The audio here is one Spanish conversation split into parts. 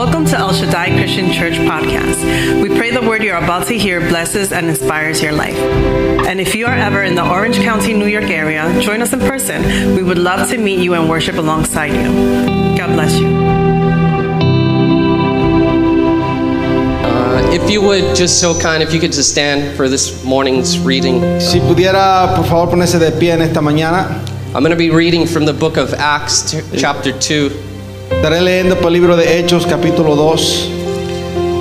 Welcome to El Shaddai Christian Church podcast. We pray the word you're about to hear blesses and inspires your life. And if you are ever in the Orange County, New York area, join us in person. We would love to meet you and worship alongside you. God bless you. Uh, if you would, just so kind, if you could just stand for this morning's reading. Si pudiera, por favor, ponerse de pie en esta mañana. I'm going to be reading from the book of Acts, t- chapter 2. Estaré leyendo el libro de Hechos, capítulo 2.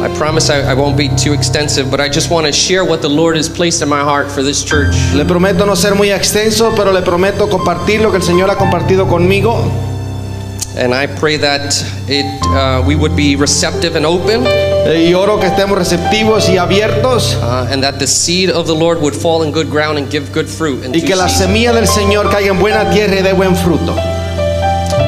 I promise I, I won't be too extensive, but I just want to share what the Lord has placed in my heart for this church. Le prometo no ser muy extenso, pero le prometo compartir lo que el Señor ha compartido conmigo. And I pray that it, uh, we would be receptive and open, Eh, Y oro que estemos receptivos y abiertos uh, and that the seed of the Lord would fall in good ground and give good fruit. y que la semilla del Señor caiga en buena tierra y dé buen fruto.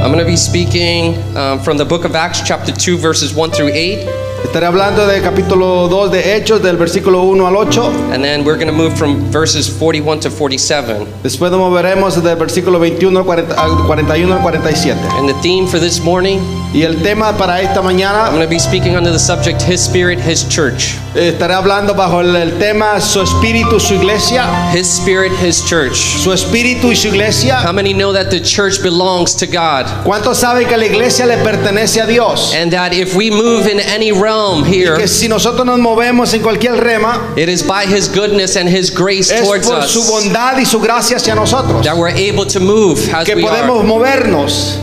I'm going to be speaking um, from the book of Acts, chapter 2, verses 1 through 8. Estaré hablando del capítulo 2 de Hechos, del versículo 1 al 8. And then we're going to move from verses 41 to 47. Después nos moveremos del versículo 21 al 40 al 41 al 47. And the theme for this morning, Y el tema para esta I'm mañana, going to be speaking under the subject His Spirit, His Church. estaré hablando bajo el, tema Su Espíritu, Su Iglesia. His Spirit, His Church. Su Espíritu y su Iglesia. How many know that the church belongs to God? ¿Cuántos saben que la iglesia le pertenece a Dios? And that if we move in any realm here, y Que si nosotros nos movemos en cualquier rema, it is by His goodness and His grace es towards por su us bondad y su gracia hacia nosotros. that we're able to move as Que we podemos are. movernos.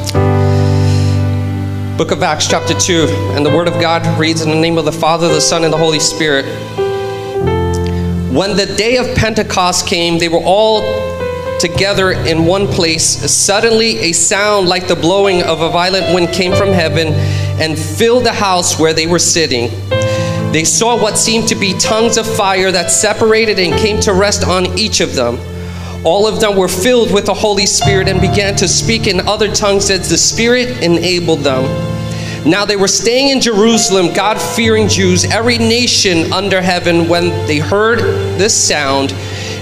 Book of Acts, chapter 2. And the Word of God reads in the name of the Father, the Son, and the Holy Spirit. When the day of Pentecost came, they were all together in one place. Suddenly, a sound like the blowing of a violent wind came from heaven and filled the house where they were sitting. They saw what seemed to be tongues of fire that separated and came to rest on each of them. All of them were filled with the Holy Spirit and began to speak in other tongues as the Spirit enabled them. Now they were staying in Jerusalem, God fearing Jews, every nation under heaven. When they heard this sound,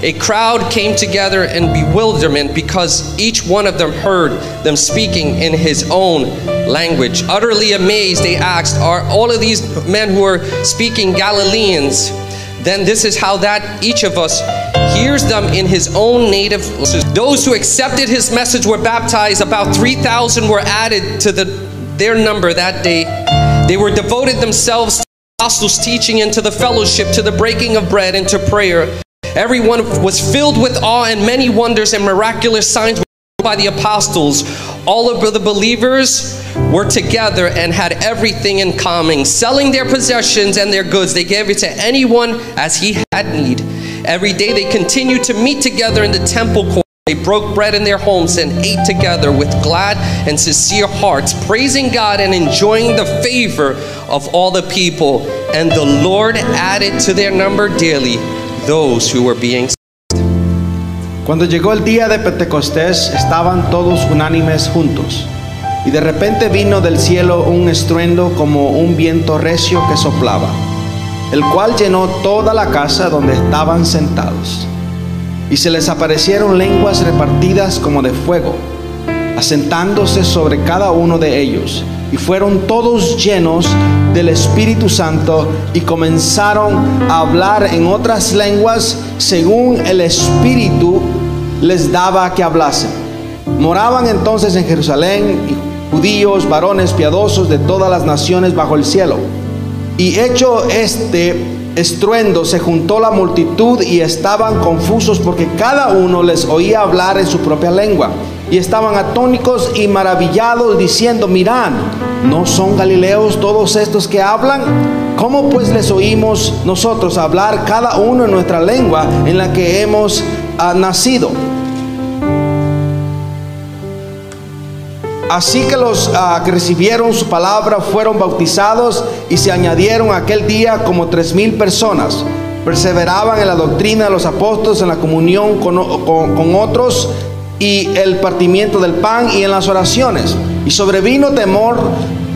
a crowd came together in bewilderment because each one of them heard them speaking in his own language. Utterly amazed, they asked, Are all of these men who are speaking Galileans? Then this is how that each of us hears them in his own native. Those who accepted his message were baptized. About 3,000 were added to the, their number that day. They were devoted themselves to the apostles' teaching and to the fellowship, to the breaking of bread and to prayer. Everyone was filled with awe, and many wonders and miraculous signs were by the apostles. All of the believers were together and had everything in common. Selling their possessions and their goods, they gave it to anyone as he had need. Every day they continued to meet together in the temple court. They broke bread in their homes and ate together with glad and sincere hearts, praising God and enjoying the favor of all the people. And the Lord added to their number daily those who were being saved. Cuando llegó el día de Pentecostés, estaban todos unánimes juntos. Y de repente vino del cielo un estruendo como un viento recio que soplaba, el cual llenó toda la casa donde estaban sentados. Y se les aparecieron lenguas repartidas como de fuego, asentándose sobre cada uno de ellos. Y fueron todos llenos del Espíritu Santo y comenzaron a hablar en otras lenguas según el Espíritu les daba que hablasen. Moraban entonces en Jerusalén judíos, varones piadosos de todas las naciones bajo el cielo. Y hecho este estruendo, se juntó la multitud y estaban confusos porque cada uno les oía hablar en su propia lengua. Y estaban atónicos y maravillados diciendo, mirad, ¿no son galileos todos estos que hablan? ¿Cómo pues les oímos nosotros hablar cada uno en nuestra lengua en la que hemos ah, nacido? Así que los ah, que recibieron su palabra fueron bautizados y se añadieron aquel día como tres mil personas. Perseveraban en la doctrina de los apóstoles, en la comunión con, con- con otros y el partimiento del pan y en las oraciones. Y sobrevino temor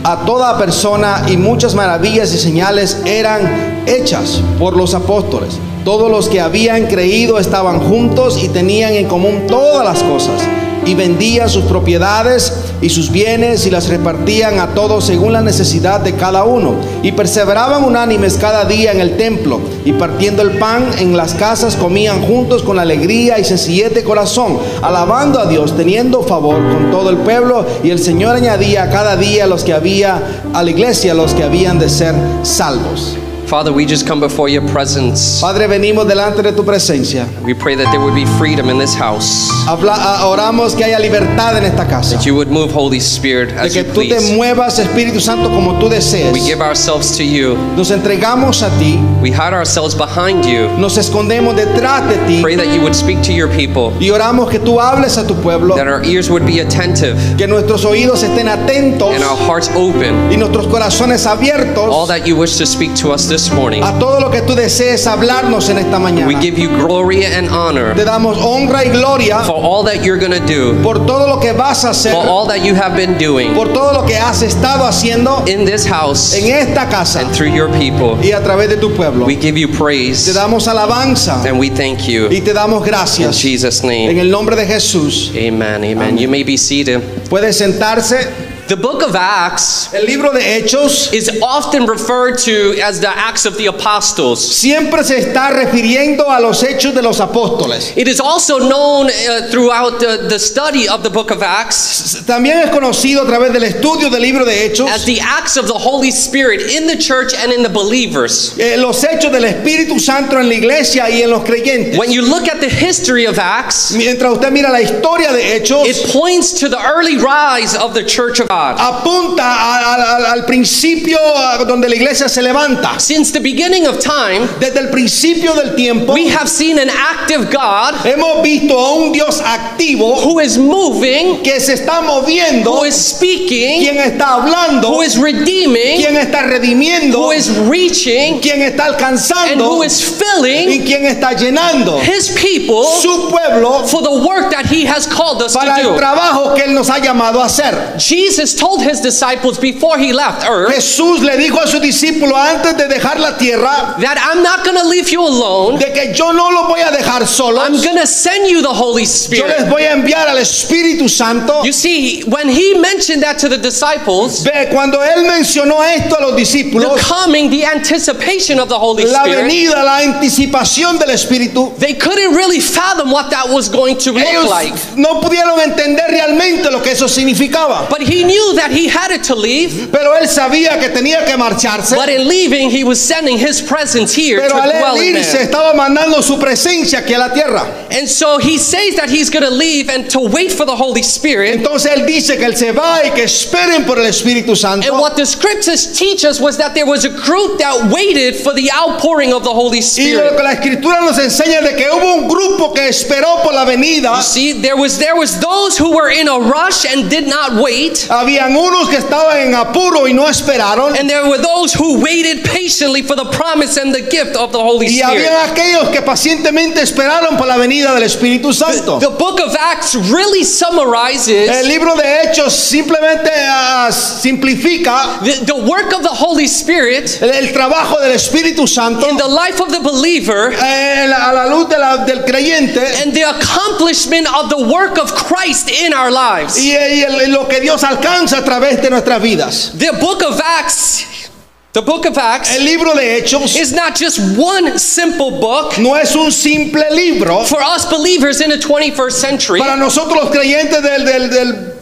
a toda persona y muchas maravillas y señales eran hechas por los apóstoles. Todos los que habían creído estaban juntos y tenían en común todas las cosas y vendían sus propiedades y sus bienes y las repartían a todos según la necesidad de cada uno. Y perseveraban unánimes cada día en el templo y partiendo el pan en las casas comían juntos con alegría y sencillez de corazón, alabando a Dios, teniendo favor con todo el pueblo. Y el Señor añadía cada día a los que había a la iglesia, los que habían de ser salvos. Father, we just come before your presence. Padre, venimos delante de tu presencia. We pray that there would be freedom in this house. Habla- ah, oramos que haya libertad en esta casa. That you would move, Holy Spirit, De as que you tú te muevas, Espíritu Santo, como tú desees. We give ourselves to you. Nos entregamos a ti, We hide ourselves behind you. nos escondemos detrás de ti Pray that you would speak to your people. y oramos que tú hables a tu pueblo, That our ears would be attentive que nuestros oídos estén atentos and our hearts open. y nuestros corazones abiertos. All that you wish to speak to us this morning. a todo lo que tú desees hablarnos en esta We mañana. give you glory and honor Te damos honra y gloria for all that you're going to do, por todo lo que vas a hacer, for all that you have been doing por todo lo que has estado haciendo in this house en esta casa and through your people. y a través de tu pueblo. We give you Te praise damos alabanza and we thank you. y te damos In gracias Jesus' en name. el nombre de Jesús. Amen. Amen. You may be seated. Puede sentarse. The book of Acts El libro de Hechos is often referred to as the Acts of the Apostles. siempre se está refiriendo a los hechos de los apóstoles. It is also known uh, throughout the, the study of the book of Acts También es conocido a través del estudio del libro de Hechos as the acts of the Holy Spirit in the church and in the believers. eh, los hechos del Espíritu Santo en la iglesia y en los creyentes. When you look at the history of Acts, Mientras usted mira la historia de Hechos, it points to the early rise of the church of God. Apunta al- al principio donde la iglesia se levanta. Since the beginning of time, Desde el principio del tiempo we have seen an active God hemos visto a un Dios activo who is moving, que se está moviendo, who is speaking, quien está hablando, who is redeeming, quien está redimiendo, who is reaching, quien está and alcanzando who is y filling quien está llenando his people su pueblo for the work that he has called us to para el do. trabajo que él nos ha llamado a hacer. Jesus told his disciples before he left earth Jesús le dijo a sus discípulos antes de dejar la tierra that I'm not going to leave you alone. de que yo no los voy a dejar I'm going to send you the Holy Spirit. Yo les voy a enviar al Espíritu Santo. You see, when he mentioned that to the disciples, Ve, cuando él mencionó esto a los the discípulos, coming, the anticipation of the Holy la Spirit, venida, la anticipación del Espíritu, they couldn't really fathom what that was going to look ellos like. no pudieron entender realmente lo que eso significaba. But he knew that he had it to leave. Pero él sabía que tenía que marcharse. But in leaving, he was sending his presence here to Pero al dwell in irse man. estaba mandando su presencia aquí a la tierra. And so he says that he's going to leave and to wait for the Holy Spirit. Entonces él dice que él se va y que esperen por el Espíritu Santo. And what the scriptures teach us was that there was a group that waited for the outpouring of the Holy Spirit. Y lo que la escritura nos enseña de que hubo un grupo que esperó por la venida. You See, there was there was those who were in a rush and did not wait, ah, Habían unos que estaban en apuro y no esperaron. and there were those who waited patiently for the promise and the gift of the Holy Y Spirit. habían aquellos que pacientemente esperaron por la venida del Espíritu Santo. The book of Acts really El summarizes libro de Hechos simplemente ah, simplifica the, the work of the Holy Spirit el, el trabajo del Espíritu Santo in the life of the believer a la luz de la- del creyente and the accomplishment of the work of Christ in our lives. y, y el- lo que Dios alcanza a través de nuestras vidas. The book of Acts, the book of Acts El libro de Hechos is not just one simple book no es un simple libro. for us believers in the 21st century. Para nosotros los creyentes del, del, del,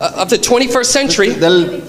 uh, of the 21st century, del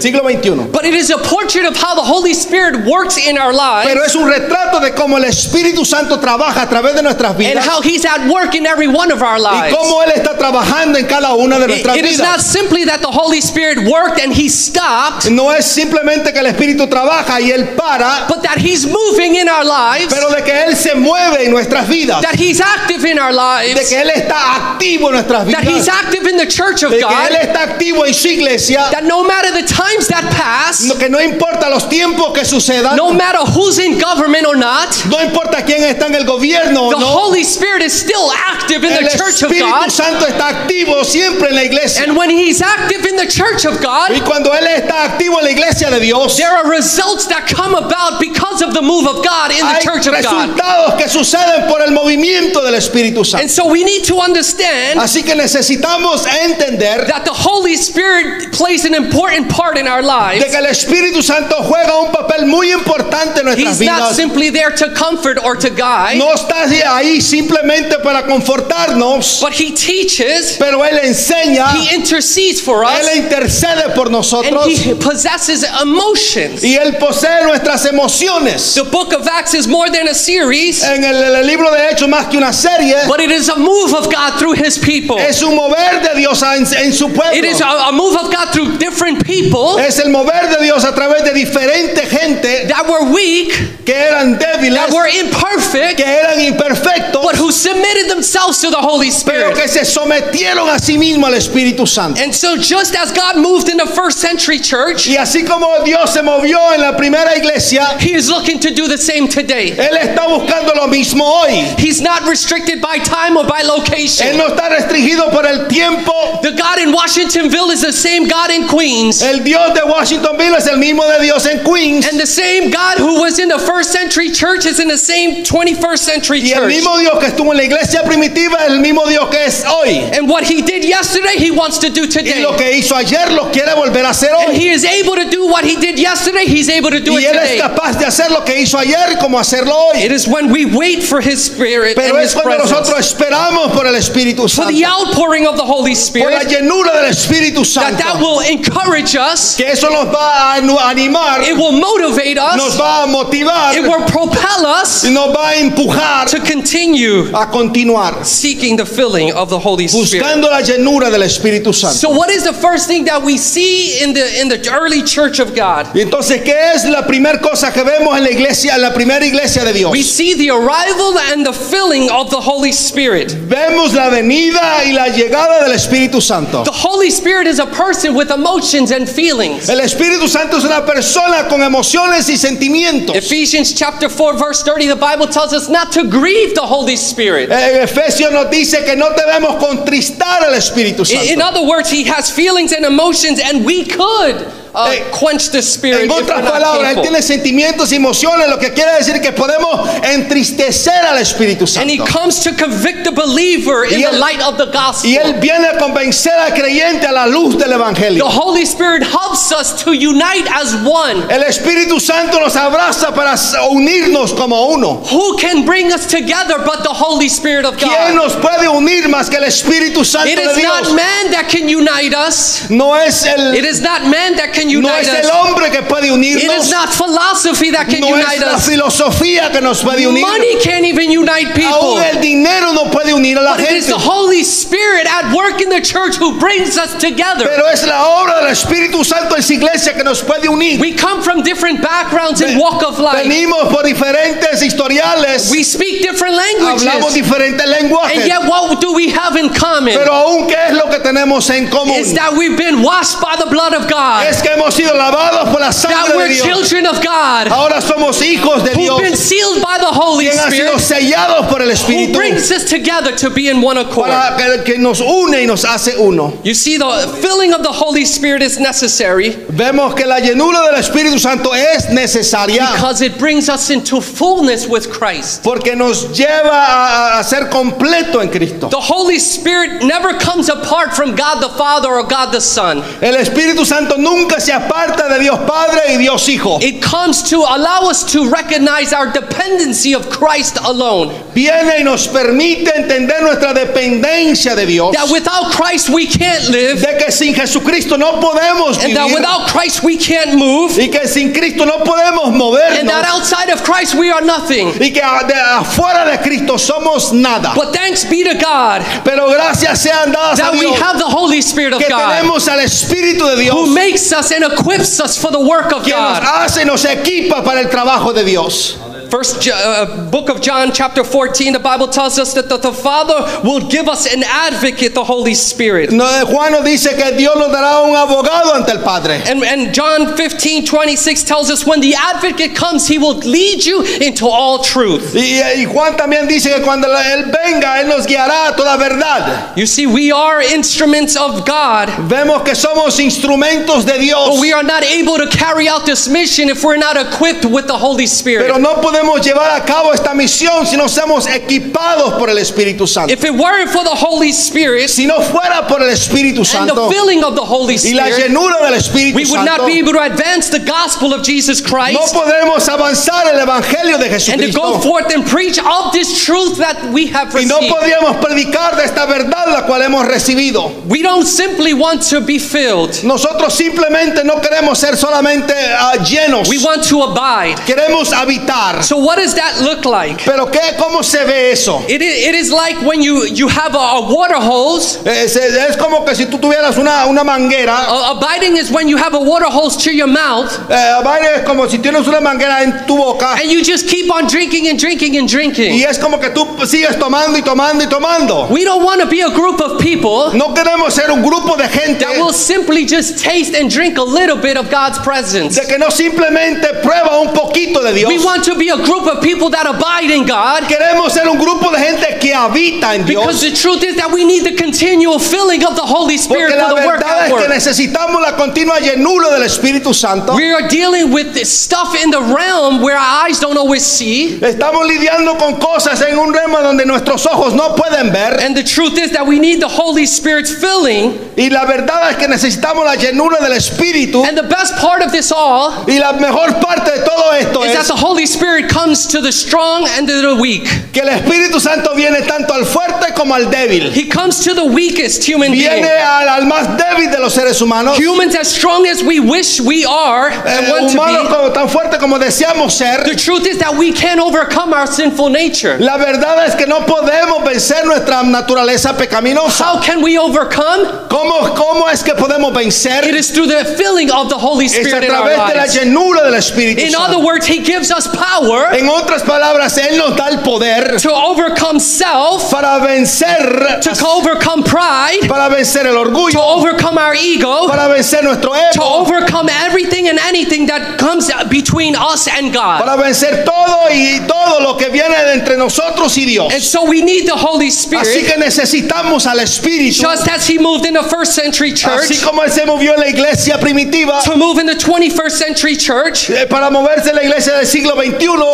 siglo XXI. but it is a portrait of how the Holy Spirit works in our lives Pero es un retrato de cómo el Espíritu Santo trabaja a través de nuestras vidas. and how He's at work in every one of our lives. y cómo Él está trabajando en cada una de It- nuestras it is not simply that the Holy Spirit worked and He stopped, No es simplemente que el Espíritu trabaja y Él para, but that He's moving in our lives, pero de que Él se mueve en nuestras vidas, that He's active in our lives. de que Él está activo en nuestras vidas. that He's vidas, active in the church of de que Él God, está activo en su iglesia, that no matter the times that pass, no- que no importa los tiempos que sucedan, no matter who's in government or not, no importa quién está en el gobierno o the no, Holy Spirit is still active in the church of Espíritu God. Santo está activo siempre en la iglesia. And when He's active in the church of God, Y cuando Él está activo en la iglesia de Dios, there are results that come about because of the move of God in the church of God. resultados que suceden por el movimiento del Espíritu Santo. And so we need to understand Así que necesitamos entender that the Holy Spirit plays an important part in our de lives. que el Espíritu Santo juega un papel muy importante en nuestras He's not vidas. simply there to comfort or to guide, No está ahí simplemente para confortarnos, but He teaches, pero Él enseña, He intercedes for Él us, intercede por and nosotros He possesses emotions. y Él posee nuestras emociones. The book of Acts is more than a series, En el, el libro de Hechos, más que una serie, but it is a move of God through His people. es un mover de Dios en, en su pueblo. It is a, a move of God through different people Es el mover de Dios a través de diferente gente that were weak, que eran débiles, that were imperfect, que eran imperfectos, but who submitted themselves to the Holy pero Spirit. que se sometieron a sí mismo al Espíritu Santo. And so, just as God moved in the first century church, Y así como Dios se movió en la primera iglesia, He is looking to do the same today. Él está buscando lo mismo hoy. He's not restricted by time or by Él location. no está restringido por el tiempo. The God in Washingtonville is the same God in Queens. El Dios de Washingtonville es el mismo de Dios en Queens. And the same God who was in the first century church is in the same 21st century church. Y el mismo Dios que estuvo en la iglesia primitiva es el mismo Dios que es hoy. And what He did yesterday, He wants to do Y today. lo que hizo ayer lo quiere volver a hacer And hoy. He is able to do what He did yesterday, He's able to do Y it Él es today. capaz de hacer lo que hizo ayer como hacerlo hoy. It is when we wait for His Spirit Pero and es His cuando presence, nosotros esperamos por el Espíritu for Santo, the outpouring of the Holy por la Spirit, llenura del Espíritu that that Santo, will encourage us, que eso nos va a animar, it will motivate nos us, va a motivar it will propel us nos va a empujar to continue a continuar seeking the filling of the Holy Spirit. buscando la llenura del Espíritu Santo. So, what is the first thing that we see in the in the early church of God? Entonces, ¿qué es la primera cosa que vemos en la iglesia, en la primera iglesia de Dios? We see the arrival and the filling of the Holy Spirit. Vemos la venida y la llegada del Espíritu Santo. The Holy Spirit is a person with emotions and feelings. El Espíritu Santo es una persona con emociones y sentimientos. Ephesians chapter 4 verse 30 the Bible tells us not to grieve the Holy Spirit. En Efesios nos dice que no debemos contristar al Espíritu In, in other words, he has feelings and emotions and we could uh, Eh, quench the spirit En otras palabras, Él tiene sentimientos y emociones, lo que quiere decir que podemos entristecer al Espíritu And he Santo. comes to convict the believer in the light of the gospel. Y Él viene a convencer al creyente a la luz del The Evangelio. Holy Spirit helps us to unite as one. El Espíritu Santo nos abraza para unirnos como uno. Who can bring us together but the Holy Spirit of ¿Quién God? nos puede unir más que el Espíritu Santo It de is not Dios? man that can unite us. No es el, It is not man that can no unite es el hombre que puede unirnos. is not philosophy that can No unite es la us. filosofía que nos puede unir. Money can't even unite people. Aún el dinero no puede unir a la But it is gente. the Holy Spirit at work in the church who brings us together. Pero es la obra del Espíritu Santo en su iglesia que nos puede unir. We come from different backgrounds and walk of life. Venimos por diferentes historiales. We speak different Hablamos languages. diferentes And lenguajes. yet what do we have in common? Pero aún qué es lo que tenemos en común. Is that we've been washed by the blood of God. Es que hemos sido lavados por la That sangre de we're Dios. children of God. Ahora somos hijos de Who've been Dios. sealed by the Holy Quien sido Spirit. sellados por el Who Espíritu brings us together to be in one accord. para que, que nos une y nos hace uno. You see, the filling of the Holy Spirit is necessary Vemos que la llenura del Espíritu Santo es necesaria because it brings us into fullness with Christ. porque nos lleva a, a ser completo en Cristo. The Holy Spirit never comes apart from God the Father or God the Son. El Espíritu Santo nunca se aparta de Dios Padre y Dios Hijo. It comes to allow us to recognize our dependency of Christ alone. Viene y nos permite entender nuestra dependencia de Dios. That without Christ we can't live, De que sin Jesucristo no podemos and that vivir. without Christ we can't move, Y que sin Cristo no podemos and that movernos. outside of Christ we are nothing. Y que afuera de Cristo somos nada. But thanks be to God Pero gracias sean dadas a that we Dios have the Holy Spirit of que God tenemos al Espíritu de Dios who makes us and equips us for the work of que nos God. hace y nos equipa para el trabajo de Dios. First uh, book of John, chapter 14, the Bible tells us that the, the Father will give us an advocate, the Holy Spirit. No, Juan nos dice que Dios nos dará un abogado ante el Padre. And, and John 15, 26 tells us when the advocate comes, he will lead you into all truth. Y, y Juan también dice que cuando Él venga, Él nos guiará a toda verdad. You see, we are instruments of God, Vemos que somos instrumentos de Dios, but we are not able to carry out this mission if we're not equipped with the Holy Spirit. pero no podemos llevar a cabo esta misión si no somos equipados por el Espíritu Santo. If it weren't for the Holy Spirit Si no fuera por el Espíritu and Santo the filling of the Holy y la Spirit, llenura del Espíritu we would Santo, not be able to advance the gospel of Jesus no Christ podremos avanzar el Evangelio de and to go Jesucristo. forth and preach of this truth that we have Y no received. podríamos predicar de esta verdad la cual hemos recibido. We don't simply want to be filled. Nosotros simplemente no queremos ser solamente ah, llenos, We want to abide. queremos habitar. So what does that look like? Pero qué, ¿cómo se ve eso? It is, it is like when you, you have a, a water hose. Es, es como que si tú tuvieras una, una manguera. Uh, abiding is when you have a water hose to your mouth eh, vaya, es como si tienes una manguera en tu boca. and you just keep on drinking and drinking and drinking. Y es como que tú sigues tomando y tomando y tomando. We don't want to be a group of people No queremos ser un grupo de gente that will simply just taste and drink a little bit of God's presence. de que no simplemente prueba un poquito de Dios. We want to be a group of people that abide in God Queremos ser un grupo de gente que habita en Dios. because the truth is that we need the continual filling of the Holy Spirit Porque la for the work verdad es que necesitamos la continua llenura del Espíritu Santo. We are dealing with this stuff in the realm where our eyes don't always see. Estamos lidiando con cosas en un rema donde nuestros ojos no pueden ver. And the truth is that we need the Holy Spirit's filling. Y la verdad es que necesitamos la llenura del Espíritu. And the best part of this all Y la mejor parte de todo esto is that the Holy Spirit comes to the strong and to the weak. que el Espíritu Santo viene tanto al fuerte como al débil. He comes to the weakest human being. Viene al, al más débil de los seres humanos. Humans as strong as we wish we are and Eh, want to humanos be. como, tan fuerte como deseamos ser. The truth is that we can't overcome our sinful nature. La verdad es que no podemos vencer nuestra naturaleza pecaminosa. How can we overcome? ¿Cómo, cómo es que podemos It vencer? is through the filling of the Holy Es a Spirit in our través de la llenura del Espíritu In other words, He gives us power En otras palabras, Él nos da el poder to overcome self, para vencer, to overcome pride, para vencer el to orgullo, overcome our ego, para vencer nuestro to ego, overcome everything and anything that comes between us and God. para vencer todo y todo lo que viene de entre nosotros y Dios. And so we need the Holy Así Spirit, que necesitamos al Espíritu, just as He moved in the first century así church, como Él se movió en la iglesia primitiva, to move in the 21st century church. eh, para moverse en la iglesia del siglo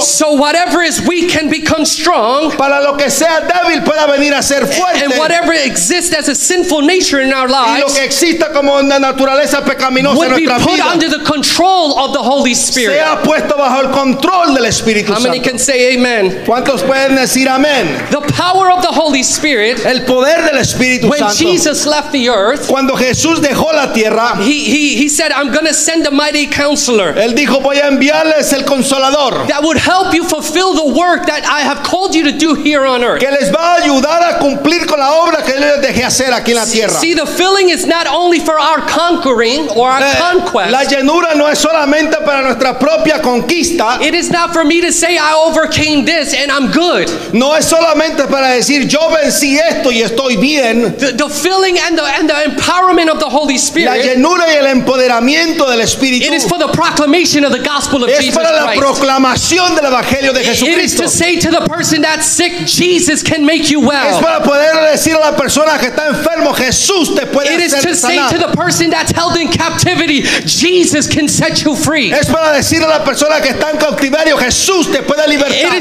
XXI, So whatever is weak can become strong, para lo que sea débil pueda venir a ser fuerte. and whatever exists as a sinful nature in our Y lo lives que exista como una naturaleza pecaminosa en would be put vida under the control of the Holy Spirit. sea puesto bajo el control del Espíritu How many Santo. can say amen? ¿Cuántos pueden decir amén? The power of the Holy Spirit, El poder del Espíritu when Santo. Jesus left the earth, Cuando Jesús dejó la tierra, he, he, he said, I'm going to send a mighty counselor Él dijo, voy a enviarles el consolador, that would help you fulfill the work that I have called you to do here on earth. que les va a ayudar a cumplir con la obra que les dejé hacer aquí en la tierra. See, the filling is not only for our conquering or our Eh, La conquest. llenura no es solamente para nuestra propia conquista, It is not for me to say I overcame this and I'm good. no es solamente para decir yo vencí esto y estoy bien. The, the filling and the, and the empowerment of the Holy Spirit. La llenura y el empoderamiento del Espíritu it is for the proclamation of the gospel of es Jesus para la Christ. proclamación predicación del evangelio de Jesucristo. Es para poder decir a la persona que está enfermo, Jesús te puede It hacer sanar. Es para decir a la persona que está en cautiverio, Jesús te puede libertar.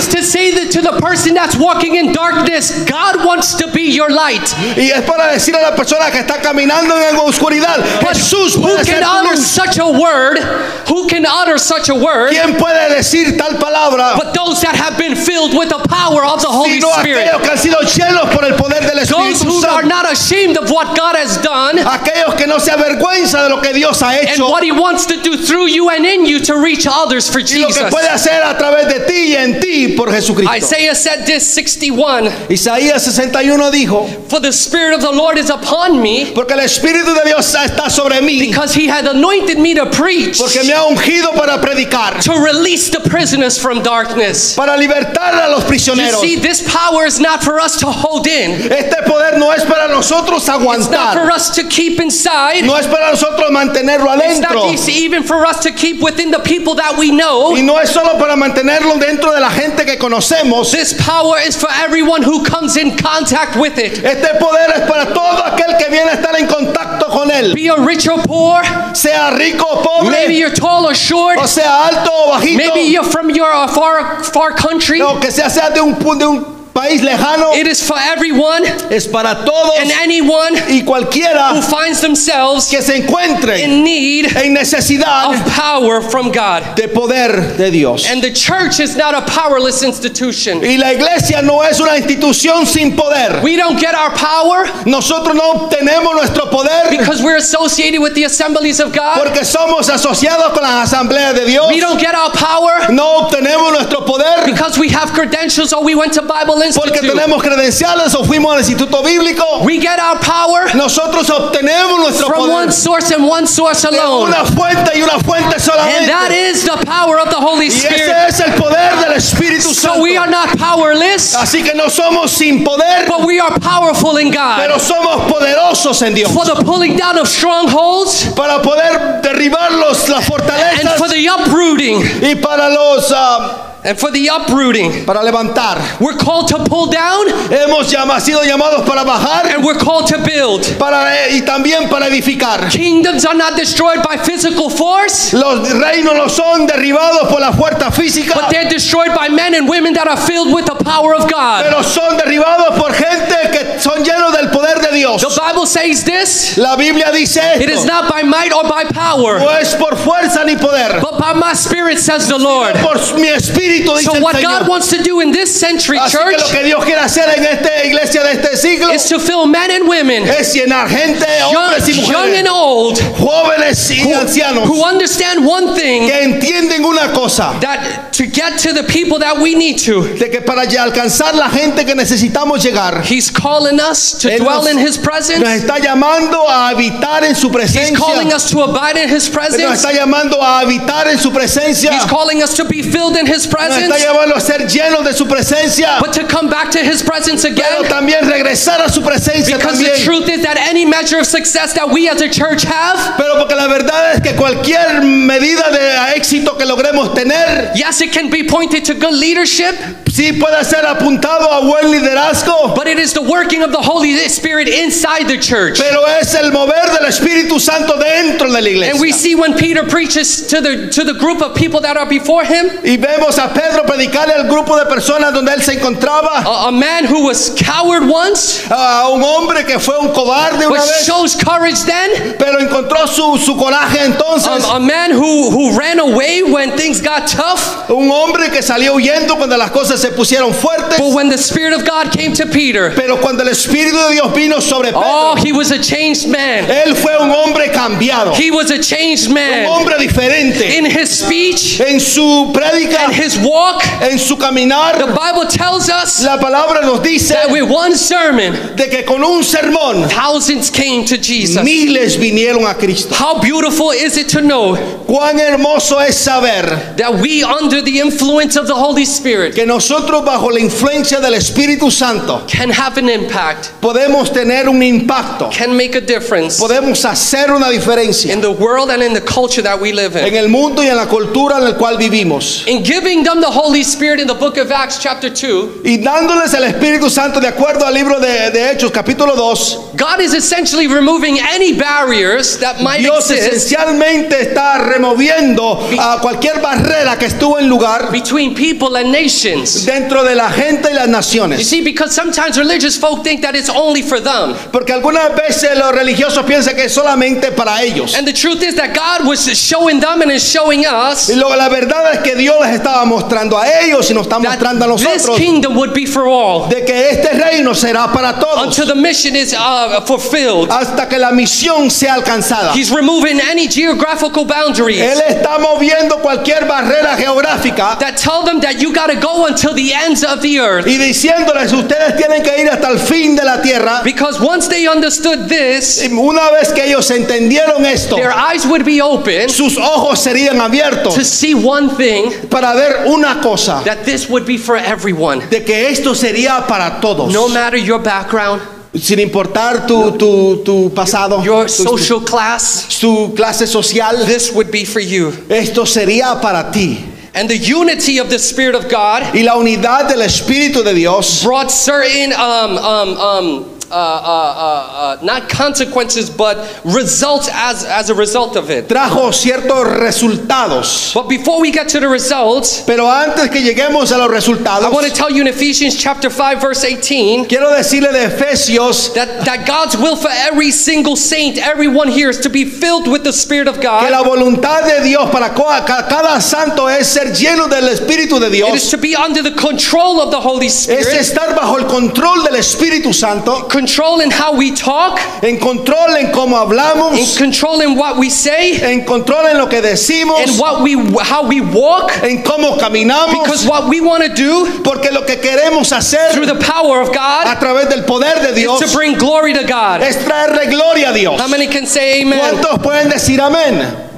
Y es para decir a la persona que está caminando en oscuridad, Jesús puede ser luz. Such a word, who can utter such a word? ¿Quién puede decir tal palabra? But those that have been filled with the power of the Holy Sino Spirit. aquellos que han sido llenos por el poder del Those Espíritu who are Santo. not ashamed of what God has done Aquellos que no se avergüenza de lo que Dios ha and hecho what He wants to do through you and in you to reach others for y lo que Jesus. puede hacer a través de ti y en ti por Jesucristo. Isaiah said this 61 Isaías 61 dijo, For the Spirit of the Lord is upon me porque el Espíritu de Dios está sobre mí, because He had anointed me to preach, porque me ha ungido para predicar, to release the prisoners from darkness. para libertar a los You prisioneros. see, this power is not for us to hold in. Este poder no es para nosotros It's not aguantar, for us to keep inside. no es para nosotros mantenerlo It's not adentro. even for us to keep within the people that we know. Y no es solo para mantenerlo dentro de la gente que conocemos. This power is for everyone who comes in contact with it. Este poder es para todo aquel que viene a estar en contacto con él. Be a rich or poor, Sea rico o maybe pobre, you're tall or short, o sea alto o bajito. maybe you're from your uh, far far country. No, que sea, sea de un, de un país lejano. It is for everyone Es para todos and anyone y cualquiera who finds themselves que se encuentre in need en necesidad of power from God. de poder de Dios. And the church is not a powerless institution. Y la iglesia no es una institución sin poder. We don't get our power Nosotros no obtenemos nuestro poder because we're associated with the assemblies of God. porque somos asociados con las asambleas de Dios. We don't get our power No obtenemos nuestro poder because we have credentials or we went to Bible porque Institute. tenemos credenciales o fuimos al instituto bíblico. We get our power Nosotros obtenemos nuestro from poder one source and one source de alone. una fuente y una fuente And solamente. that is the power of the Holy Y Spirit. ese es el poder del Espíritu Santo. So we are not powerless, Así que no somos sin poder, but we are powerful in pero God. somos poderosos en Dios. For the pulling down of strongholds Para poder derribar los, las and fortalezas for the uprooting. y para los ah, And for the uprooting. para levantar. We're called to pull down Hemos llama- sido llamados para bajar and we're called to build. para, eh, y también para edificar. Kingdoms are not destroyed by physical force, Los reinos no son derribados por la fuerza física, but they're destroyed by men and women that are filled with the power of God. pero son derribados por gente que son llenos del poder de Dios. The Bible says this La Biblia dice esto. it is not by might or by power, no es por fuerza ni poder, but by my spirit, says the Lord. por mi espíritu, dice So, el what God wants to do in this century, Así que lo que Dios quiere hacer en esta iglesia de este siglo is to fill men and women, es llenar gente, young, hombres y young and old, jóvenes y ancianos, who understand one thing que entienden una cosa, that to get to the people that we need to, de que para alcanzar la gente que necesitamos llegar, He's calling us to Él dwell nos- in His presence. nos está llamando a habitar en su He's presencia, calling us to abide in His nos presence. está llamando a habitar en su presencia, He's calling us to be filled in His nos está presence, llamando a ser llenos de su presencia, but to come back to His presence pero again. también regresar a su presencia Because the truth is that any measure of success that we as a church have, Pero porque la verdad es que cualquier medida de éxito que logremos tener, yes, it can be pointed to good leadership, sí puede ser apuntado a buen liderazgo, but it is the working of the Holy Spirit inside the church. pero es el mover del Espíritu Santo dentro de la iglesia. And we see when Peter preaches to the to the group of people that are before him, Y vemos a Pedro predicarle al grupo de personas donde él se encontraba, a, a man who was coward once, a un hombre que fue un cobarde una vez, shows courage then. pero encontró su, su coraje entonces. Um, a man who, who ran away when things got tough. Un hombre que salió huyendo cuando las cosas se pusieron fuertes, But when the Spirit of God came to Peter, pero cuando el Espíritu de Dios vino sobre Pedro, oh, he was a changed man. él fue un hombre cambiado, He was a changed un man. hombre diferente. In his speech En su prédica, and his walk, en su caminar, the Bible tells us la palabra nos dice that with one sermon, de que con un sermón thousands came to Jesus. miles vinieron a Cristo. How beautiful is it to know Cuán hermoso es saber that we, under the influence of the Holy Spirit, que nosotros bajo la influencia del Espíritu Santo can have an impact, podemos tener un impacto, can make a difference podemos hacer una diferencia in the world and in the culture that we live in. en el mundo y en la cultura en la cual vivimos. In giving them the Holy Spirit in the book of Acts, chapter 2, Y dándoles el Espíritu Santo de acuerdo al libro de, de Hechos capítulo 2, God is essentially removing any barriers that might Dios exist esencialmente está removiendo a cualquier barrera que estuvo en lugar between people and nations. dentro de la gente y las You naciones. see, because sometimes religious folk think that it's only for them. Porque algunas veces los religiosos piensan que es solamente para ellos. And the truth is that God was showing them and is showing us Y luego la verdad es que Dios les estaba mostrando a ellos y nos está mostrando a that this nosotros kingdom would be for all de que este reino será para todos until the mission is uh, fulfilled. hasta que la misión sea alcanzada. He's removing any geographical boundaries Él está moviendo cualquier barrera geográfica that tell them that you got to go until the ends of the earth. y diciéndoles ustedes tienen que ir hasta el fin de la tierra. Because once they understood this, Una vez que ellos entendieron esto, their eyes would be open sus ojos serían abiertos to see one thing para ver una cosa, that this would be for everyone. de que esto sería para todos. No matter your background, sin importar tu, tu, tu pasado, your social class, tu clase social, this would be for you. esto sería para ti. And the unity of the Spirit of God Y la unidad del Espíritu de Dios brought certain um, um, um, uh, uh, uh, not consequences, but results as, as a result of it. trajo ciertos resultados. But before we get to the results, Pero antes que lleguemos a los I want to tell you in Ephesians chapter 5, verse 18, quiero decirle de Efesios that, that God's will for every single saint, everyone here, is to be filled with the Spirit of que la God. voluntad de Dios para cada santo es ser lleno del Espíritu de It is to be under the control of the Holy es Spirit, estar bajo el control del Espíritu Santo, control in how we talk, en control en cómo in hablamos, control in what we say, en control en lo que decimos, and what we how we walk, en cómo caminamos, because what we want to do porque lo que queremos through hacer the power of a God través del poder de is Dios to bring glory to God. es traerle gloria a Dios. How many can say amen? ¿Cuántos pueden decir amén?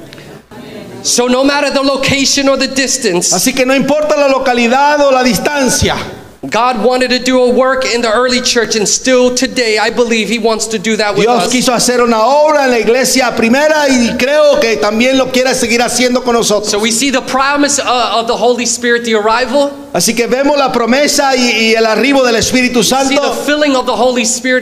So no matter the location or the distance, Así que no importa la localidad o la distancia, God wanted to do a work in the early church, and still today, I believe He wants to do that with Dios us. quiso hacer una obra en la iglesia primera y creo que también lo quiere seguir haciendo con nosotros. So we see the promise uh, of the Holy Spirit, the arrival. Así que vemos la promesa y, y el arribo del Espíritu Santo,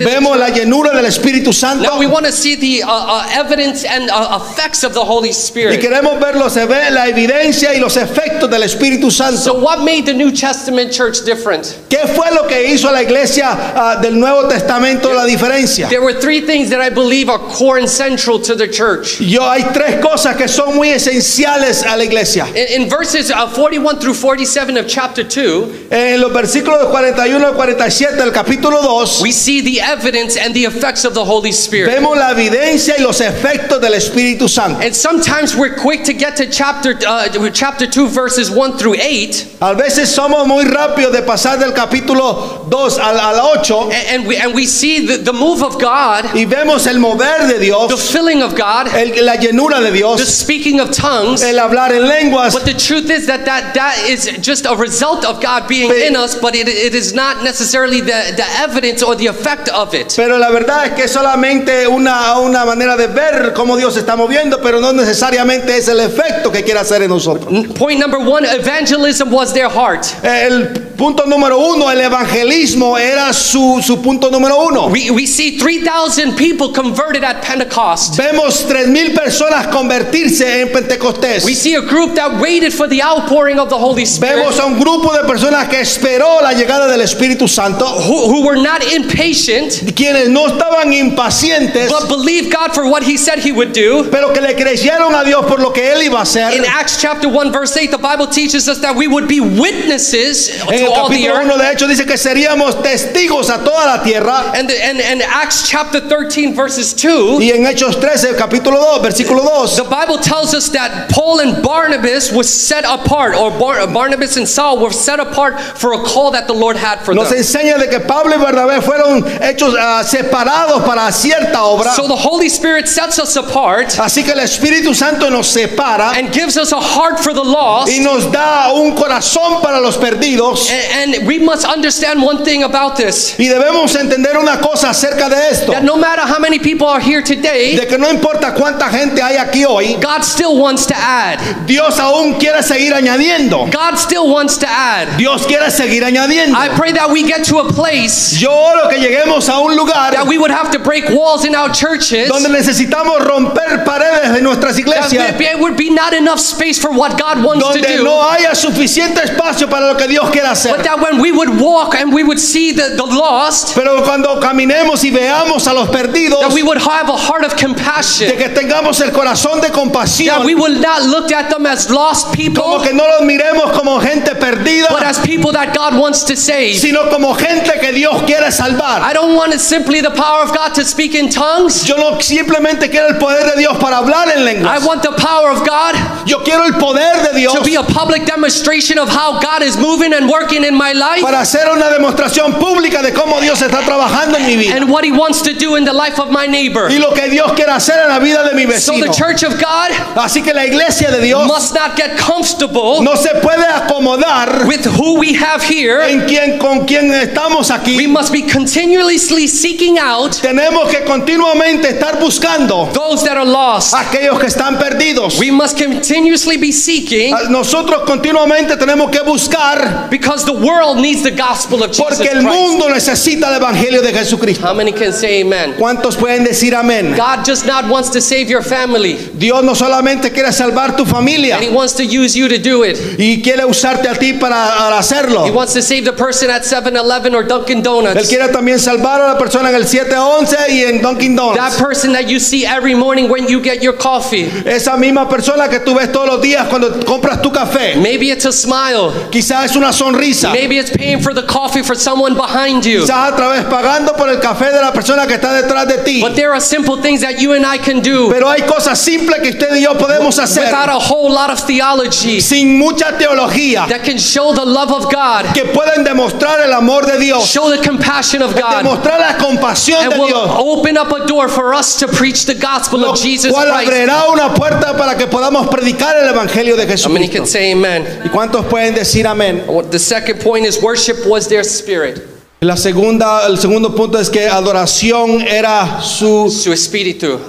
vemos la llenura del Espíritu Santo Now we want to see the uh, uh, evidence and uh, effects of the Holy y Spirit. queremos ver los, la evidencia y los efectos del Espíritu Santo. So what made the New Testament church different? ¿Qué fue lo que hizo la iglesia ah, del Nuevo Testamento la diferencia? There were three things that I believe are core and central to the church. Yo hay tres cosas que son muy esenciales a la iglesia. In, in verses uh, 41 through 47 of chapter 2, En los versículos 41 al 47 del capítulo 2 we see the evidence and the effects of the Holy Spirit. vemos la evidencia y los efectos del Espíritu Santo. And sometimes we're quick to get to chapter uh, chapter 2 verses 1 through 8 A veces somos muy rápidos de pasar del capítulo 2 al, al 8 and, and we and we see the, the move of God, y vemos el mover de the Dios, filling of God, el- la llenura de the Dios, speaking of tongues. el hablar en lenguas. But the truth is that that, that is just a result of God being Pe- in us, but it, it is not necessarily the, the evidence or the effect of it. Pero la verdad es que solamente una, una manera de ver cómo Dios se está moviendo, pero no necesariamente es el efecto que quiere hacer en nosotros. Point number one evangelism was their heart. El punto número uno, el evangelismo era su, su punto número uno. We, we see 3,000 people converted at Pentecost. Vemos tres mil personas convertirse en Pentecostés. We see a group that waited for the outpouring of the Holy Spirit, Vemos a un grupo de personas que esperó la llegada del Espíritu Santo, who, who were not impatient, quienes no estaban impacientes, but believed God for what He said He would do. pero que le creyeron a Dios por lo que Él iba a hacer. In Acts chapter 1, verse 8, the Bible teaches us that we would be witnesses En to el all the capítulo earth. 1 de hecho dice que seríamos testigos a toda la tierra. And, and, and Acts chapter 13, verses 2, Y en Hechos 13, capítulo 2, versículo 2, the Bible tells us that Paul and Barnabas was set apart, or Bar- Barnabas and Saul were set apart for a call that the Lord had for nos them. enseña de que Pablo y Bernabé fueron hechos ah, separados para cierta obra. So the Holy Spirit sets us apart Así que el Espíritu Santo nos separa and gives us a heart for the lost. y nos da un corazón para los perdidos. And, and we must understand one thing about this Y debemos entender una cosa acerca de esto. that no matter how many people are here today, De que no importa cuánta gente hay aquí hoy, God still wants to add. Dios aún quiere seguir añadiendo. God still wants to add. Dios quiere seguir añadiendo. I pray that we get to a place Yo oro que lleguemos a un lugar that we would have to break walls in our churches. donde necesitamos romper paredes de nuestras That iglesias, there would be not enough space for what God wants to donde do. no haya suficiente espacio para lo que Dios quiere But hacer. that when we would walk and we would see the, the lost, Pero cuando caminemos y veamos a los perdidos, that we would have a heart of de compassion. que tengamos el corazón de That compasión, we will not look at them as lost people, como que no los miremos como gente perdida, but as people that God wants to save. sino como gente que Dios quiere salvar. I don't want it simply the power of God to speak in tongues. Yo no simplemente quiero el poder de Dios para hablar en I lenguas. want the power of God Yo quiero el poder de Dios to be a public demonstration of how God is moving and working in my life para hacer una demostración pública de cómo Dios está trabajando en mi vida and what He wants to do in the life of my neighbor. y lo que Dios quiere hacer en la vida de mi So vecino. the church of God Así que la iglesia de Dios must not get comfortable no se puede acomodar with who we have here. en quien con quien estamos We aquí. must be continuously seeking out Tenemos que continuamente estar buscando those that are lost. aquellos que están perdidos. We must continuously be seeking Nosotros continuamente tenemos que buscar because the world needs the gospel of Jesus porque el Christ. mundo necesita el evangelio de Jesucristo. How many can say amen? ¿Cuántos pueden decir amén? God just not wants to save your family, Dios no solamente quiere salvar tu familia and He wants to use you to do it. y quiere usarte a ti para hacerlo. He wants to save the person at 7-Eleven or Dunkin' Él Donuts. quiere también salvar a la persona en el 711 y en Dunkin' That Donuts. person that you see every morning when you get your coffee. Esa misma persona que tú ves todos los días cuando compras tu café. Maybe it's a smile. Quizás es una sonrisa. Maybe it's paying for the coffee for someone behind you. Quizás a través pagando por el café de la persona que está detrás de ti. But there are simple things that you and I can do Pero hay cosas simples que usted y yo podemos hacer without a whole lot of theology sin mucha teología that can show the love of God, que pueden demostrar el amor de Dios, show the compassion of God, demostrar la compasión and de will Dios, open up a door for us to preach the gospel lo of Jesus cual Christ. abrirá una puerta para que podamos predicar el evangelio de How many can say amen? ¿Y cuántos pueden decir amén? The second point is worship was their spirit. La segunda, el segundo punto es que adoración era su Su espíritu.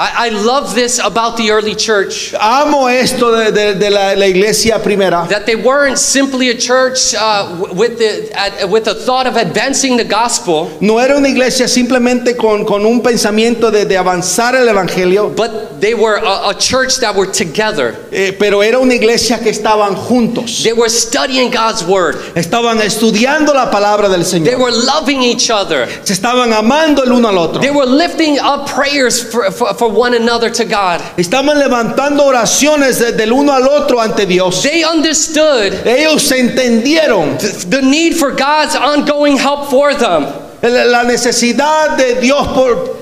I, I love this about the early church. amo esto de, de- de la, la iglesia primera. That they weren't simply a church uh, with, the, at, with the thought of advancing the gospel, No era una iglesia simplemente con, con un pensamiento de, de avanzar el evangelio, but they were a, a church that were together. eh, pero era una iglesia que estaban juntos. They were studying God's word. Estaban estudiando la palabra del They Señor. were loving each other. Se estaban amando el uno al otro. They were lifting up prayers for, for, for one another to God. Estaban levantando oraciones de- del uno al otro ante Dios. They understood Ellos entendieron th- the need for God's ongoing help for them. la necesidad de Dios por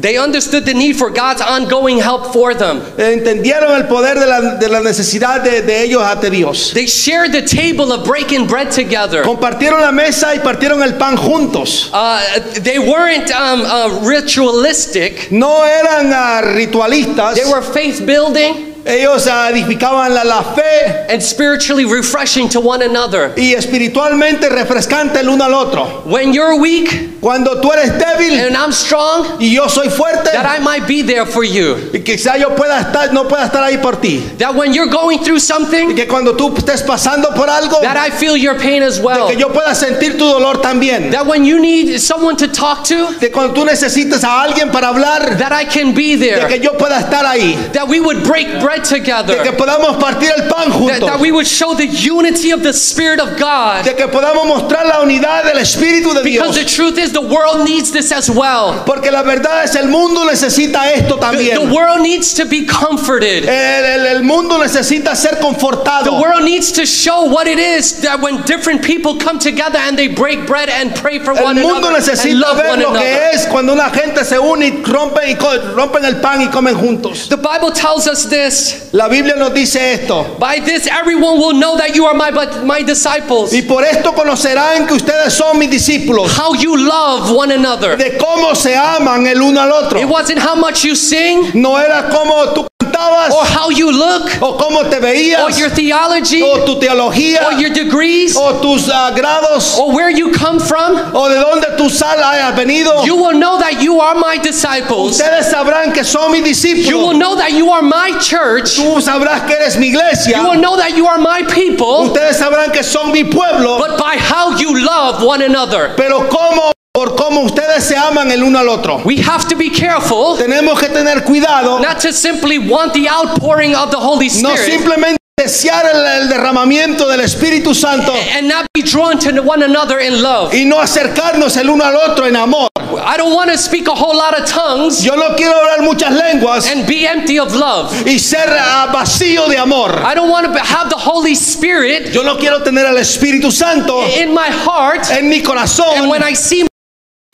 They understood the need for God's ongoing help for them. entendieron el poder de la, de la necesidad de, de ellos ante Dios. They shared the table of breaking bread together. Compartieron la mesa y partieron el pan juntos. Uh, they weren't um, uh, ritualistic. No eran ah, ritualistas. They were faith building Ellos edificaban la, la fe and spiritually refreshing to one another. y espiritualmente refrescante el uno al otro. When you're weak Cuando tú eres débil and I'm strong, y yo soy fuerte, that I might be there for you. y quizá yo pueda estar, no pueda estar ahí por ti. That when you're going through Y something, que cuando tú estés pasando por algo, that I feel your pain as de well. que yo pueda sentir tu dolor también. That when you need someone to talk to, De cuando tú necesites a alguien para hablar, that I can be de there. que yo pueda estar ahí. That we would break bread De que together. podamos partir el pan That, that juntos. we would show the unity of the Spirit of God. De que podamos mostrar la unidad del Espíritu de Because the Dios. truth is, the world needs this as well. Porque la verdad es el mundo necesita esto The, también. the world needs to be comforted. El, el- el mundo necesita ser The confortado. world needs to show what it is that when different people come together and they break bread and pray for El one mundo another and necesita love ver one lo que another. es cuando una gente se une y rompen, y rompen el pan y comen juntos. The Bible tells us this. La Biblia nos dice esto. By this, everyone will know that you are my my disciples. Y por esto conocerán que ustedes son mis discípulos. How you love one another. De cómo se aman el uno al otro. It wasn't how much you sing No era cómo tú cantabas or how you look o cómo te or your theology o tu teología or your degrees o tus ah, grados or where you come from. o de dónde tú hayas venido. You will know that you are my disciples. Ustedes sabrán que son mis discípulos You will know that you are my church. Tú sabrás que eres mi iglesia. You will know that you are my people. Ustedes sabrán que son mi pueblo. But by how you love one another. Pero cómo, por cómo ustedes se aman el uno al otro. We have to be careful Tenemos que tener cuidado. not to simply want the outpouring of the Holy No Spirit simplemente desear el, el derramamiento del Espíritu Santo and not be drawn to one another in love. y no acercarnos el uno al otro en amor. I don't want to speak a whole lot of tongues Yo no quiero hablar muchas lenguas and be empty of love. y ser ah, vacío de amor. I don't want to have the Holy Spirit Yo no quiero tener el Espíritu Santo in my heart. en mi corazón And when I see,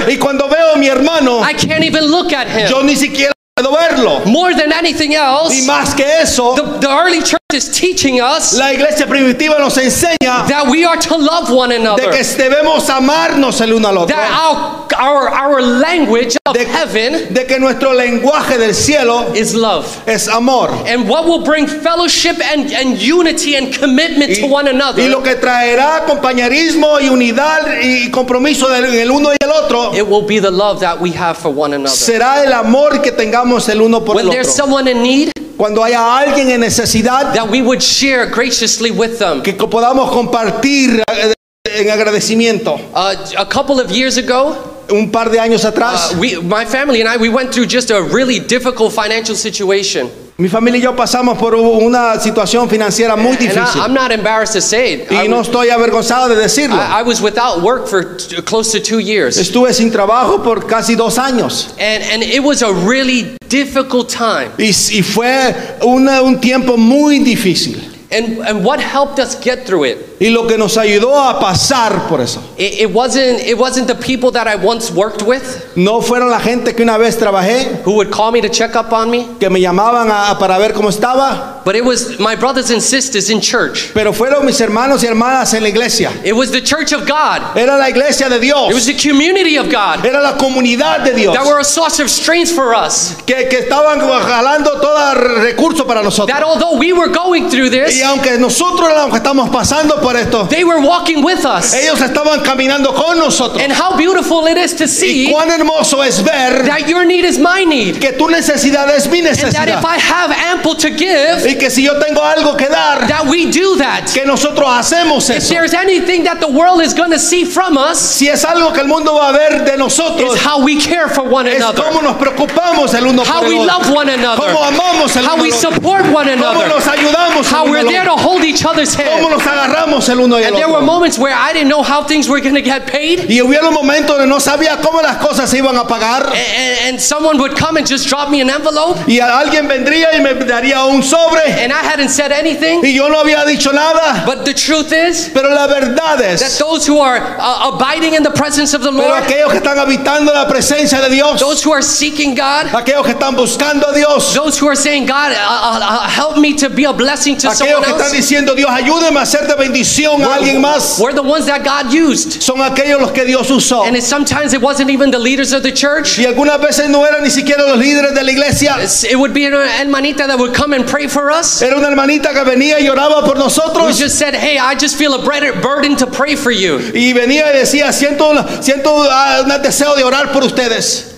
y cuando veo a mi hermano, I can't even look at him. yo ni siquiera puedo verlo. More than anything Y else, más que eso, the, the early church is teaching us La iglesia primitiva nos enseña that we are to love one de another. que debemos amarnos el uno al otro. That our, our, our language of De, heaven de que nuestro lenguaje del cielo is love. es amor. And what will bring fellowship and, and unity and commitment to one another, y lo que traerá compañerismo y unidad y compromiso del el uno y el otro it will be the love that we have for one another. será el amor que tengamos el uno por When el there's otro. someone in need, Cuando haya alguien en necesidad, that we would share graciously with them. que podamos compartir eh, en agradecimiento. Uh, a couple of years ago, Un par de años atrás, uh, we, my family and I, we went through just a really difficult financial situation. Mi familia y yo pasamos por una situación financiera muy difícil. I, am not embarrassed to say it. I, Y no was- estoy avergonzado de decirlo. I, I was without work for close to two years. Estuve sin trabajo por casi dos años. And, and it was a really difficult time. Y, y fue una- un tiempo muy difícil. And, and what helped us get through it? Y lo que nos ayudó a pasar por eso. It, it wasn't, it wasn't the people that I once worked with No fueron la gente que una vez trabajé, who would call me to check up on me, que me llamaban a- para ver cómo estaba, but it was my brothers and sisters in church. pero fueron mis hermanos y hermanas en la iglesia. It was the church of God. Era la iglesia de It was Dios. the community of God Era la comunidad de Dios. that were a source of strength for us. Que, que estaban jalando todo recurso para nosotros. That although we were going through Y aunque nosotros estamos pasando por esto, they were walking with us. ellos estaban caminando con nosotros. And how beautiful it is to Y see cuán hermoso es ver that your need is my need. que tu necesidad es mi And that if necesidad. I have ample to give, Y que si yo tengo algo que dar, that we do that. que nosotros hacemos If eso. there's anything that the world is going to see from us, Si es algo que el mundo va a ver de nosotros, is how we care for one es another, cómo nos preocupamos el uno how por we el love otro, one another, cómo amamos el how uno we support one cómo nos ayudamos how we're al there to otro, hold each other's cómo hand. nos agarramos el uno y el And there were otro. moments where I didn't know how things were going to get paid. Y hubo un momento donde no sabía cómo las cosas se iban a pagar. And, and- someone would come and just drop me an envelope, Y alguien vendría y me daría un sobre and I hadn't said anything. y yo no había dicho nada. But the truth is Pero la verdad that es, those who are uh, abiding in the presence of the pero Lord, aquellos que están habitando la presencia de Dios, those who are seeking God, aquellos que están buscando a Dios, those who are saying, God, uh, uh, uh, help me to be a blessing to aquellos que están diciendo Dios ayúdeme a hacer de bendición a alguien más, were the ones that God used. son aquellos los que Dios usó. And it, sometimes it wasn't even the leaders of the church. Y algunas veces no eran ni siquiera los líderes de la iglesia. It would be an hermanita that would come and pray for us. Era una hermanita que venía y oraba por nosotros. just said, Hey, I just feel a bur- burden to pray for you. Y venía y decía, siento, siento ah, un deseo de orar por ustedes.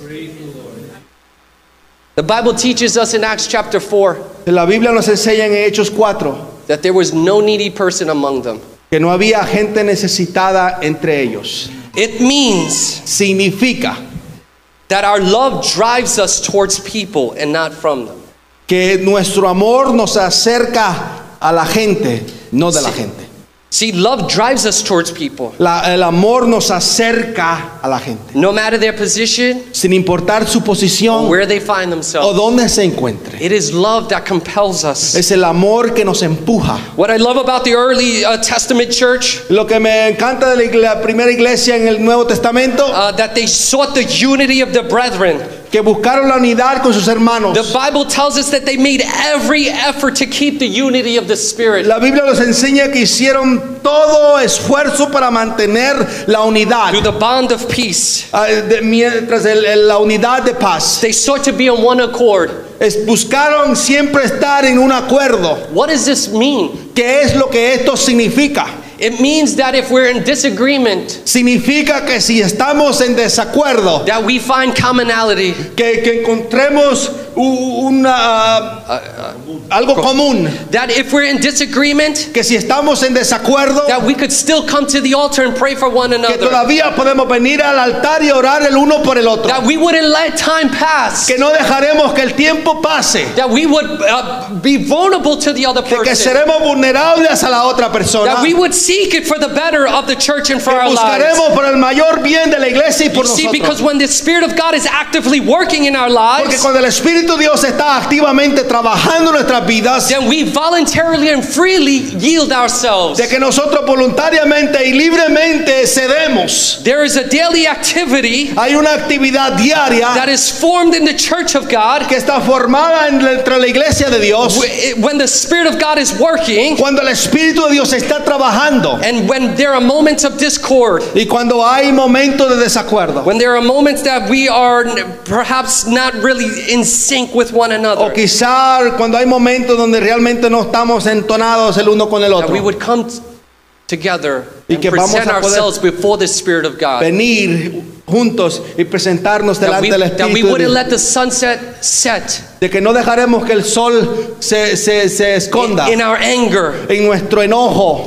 The Bible teaches us in Acts chapter 4 La Biblia nos enseña en Hechos 4 that there was no needy person among them. que no había gente necesitada entre ellos. It means Significa that our love drives us towards people and not from them. que nuestro amor nos acerca a la gente, no de la gente. See, love drives us towards people, La- el amor nos acerca a la gente, no matter their position sin importar su or posición where they find themselves, o dónde se encuentre. It is love that compels us. Es el amor que nos empuja. What I love about the early uh, Testament church, Lo que me encanta de la, la primera iglesia en el Nuevo Testamento, uh, that they sought the unity of the brethren. Que buscaron la unidad con sus hermanos. The Bible tells us that they made every effort to keep the unity of the Spirit. La Biblia nos enseña que hicieron todo esfuerzo para mantener la unidad, Through the bond of peace, ah, de- mientras el- el- la unidad de paz. they sought to be on one accord. Es- buscaron siempre estar en un acuerdo. What does this mean? ¿Qué es lo que esto significa? It means that if we're in disagreement, Significa que si estamos en desacuerdo, that we find commonality. que, que encontremos una, ah, algo común, That if we're in disagreement, que si estamos en desacuerdo, that we could still come to the altar and pray for one que another. todavía podemos venir al altar y orar el uno por el otro. That we wouldn't let time pass. Que no dejaremos que el tiempo pase, That we would uh, be vulnerable to the other de que person. seremos vulnerable hacia la otra persona. that we would seek it for the better of the church and for que our lives. buscaremos por el mayor bien de la iglesia y por You see, because when the Spirit of God is actively working in our Porque lives, cuando el Espíritu de Dios está activamente trabajando en nuestras vidas, then we voluntarily and freely yield ourselves. de que nosotros voluntariamente y libremente cedemos. There is a daily activity Hay una actividad diaria that is formed in the church of God que está formada en- entre la iglesia de Dios wh- when the Spirit of God is working cuando el Espíritu de Dios está trabajando and when there are moments of discord. y cuando hay momentos de desacuerdo. When there are moments that we are n- perhaps not really in sync with one O another, quizá cuando hay momentos donde realmente no estamos entonados el uno con el that we otro. would come together Y and que vamos present a ourselves before the Spirit of God. Venir juntos y presentarnos delante we, del we Espíritu let the sunset set De que no dejaremos que el sol se, se, se esconda in our anger. en nuestro enojo.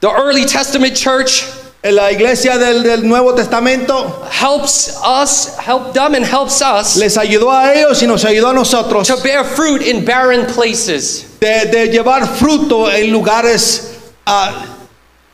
The early Testament church la iglesia del, del Nuevo Testamento helps us, help them, and helps us les ayudó a ellos y nos ayudó a nosotros to bear fruit in barren places. de, de llevar fruto en lugares ah,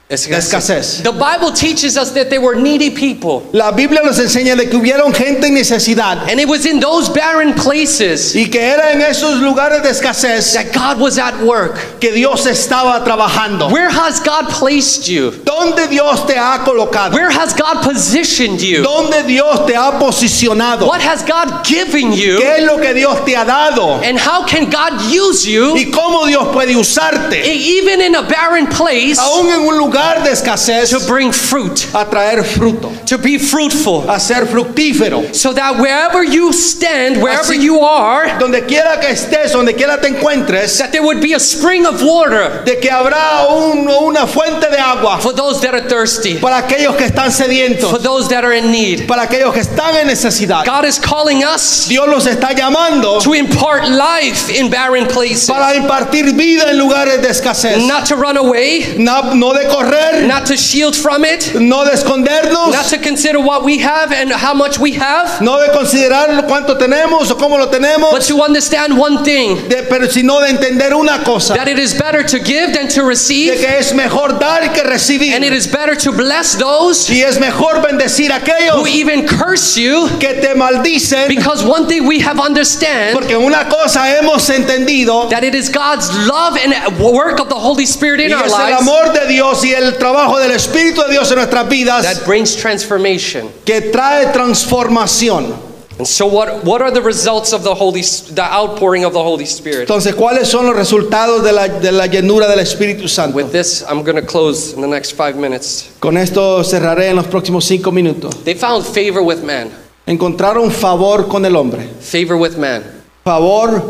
de escasez. The Bible teaches us that they were needy people. La Biblia nos enseña de que hubieron gente en necesidad And it was in those barren places y que era en esos lugares de escasez that God was at work. que Dios estaba trabajando. Where has God placed you? ¿Dónde Dios te ha colocado? Where has God positioned you? ¿Dónde Dios te ha posicionado? What has God given you? ¿Qué es lo que Dios te ha dado? And how can God use you ¿Y cómo Dios puede usarte? e- even in a barren place Aún en un lugar de escasez, to bring fruit, a traer fruto, to be fruitful? a ser fructífero. So that wherever you stand, wherever Así- you are, Donde quiera que estés, donde quiera te encuentres, that there would be a spring of water de que habrá un- una fuente de agua for those that are thirsty, para aquellos que están for sedientos, those that are in need. para aquellos que están en necesidad. God is calling us Dios los está llamando to impart life in barren places, para impartir vida en lugares de escasez. not to run away, No, no de correr, not to shield from it, no de escondernos, not to consider what we have and how much we have, no de considerar cuánto tenemos o cómo lo but tenemos, to understand one thing de- pero sino de entender una cosa, that it is better to give than to de receive, que es mejor dar que recibir. And it is better to bless those Y es mejor bendecir a aquellos who even curse you, que te maldicen, because one thing we have understand porque una cosa hemos entendido that it is God's love and work of the Holy Spirit in y our es el lives amor de Dios y el trabajo del Espíritu de Dios en nuestras vidas that brings transformation. que trae transformación. And so what what are the results of the Holy the outpouring of the Holy Spirit? Entonces, ¿cuáles son los resultados de la, de la llenura del Espíritu Santo? With this, I'm going to close in the next 5 minutes. Con esto cerraré en los próximos cinco minutos. They found favor with man. Encontraron favor con el hombre, Favor with man. favor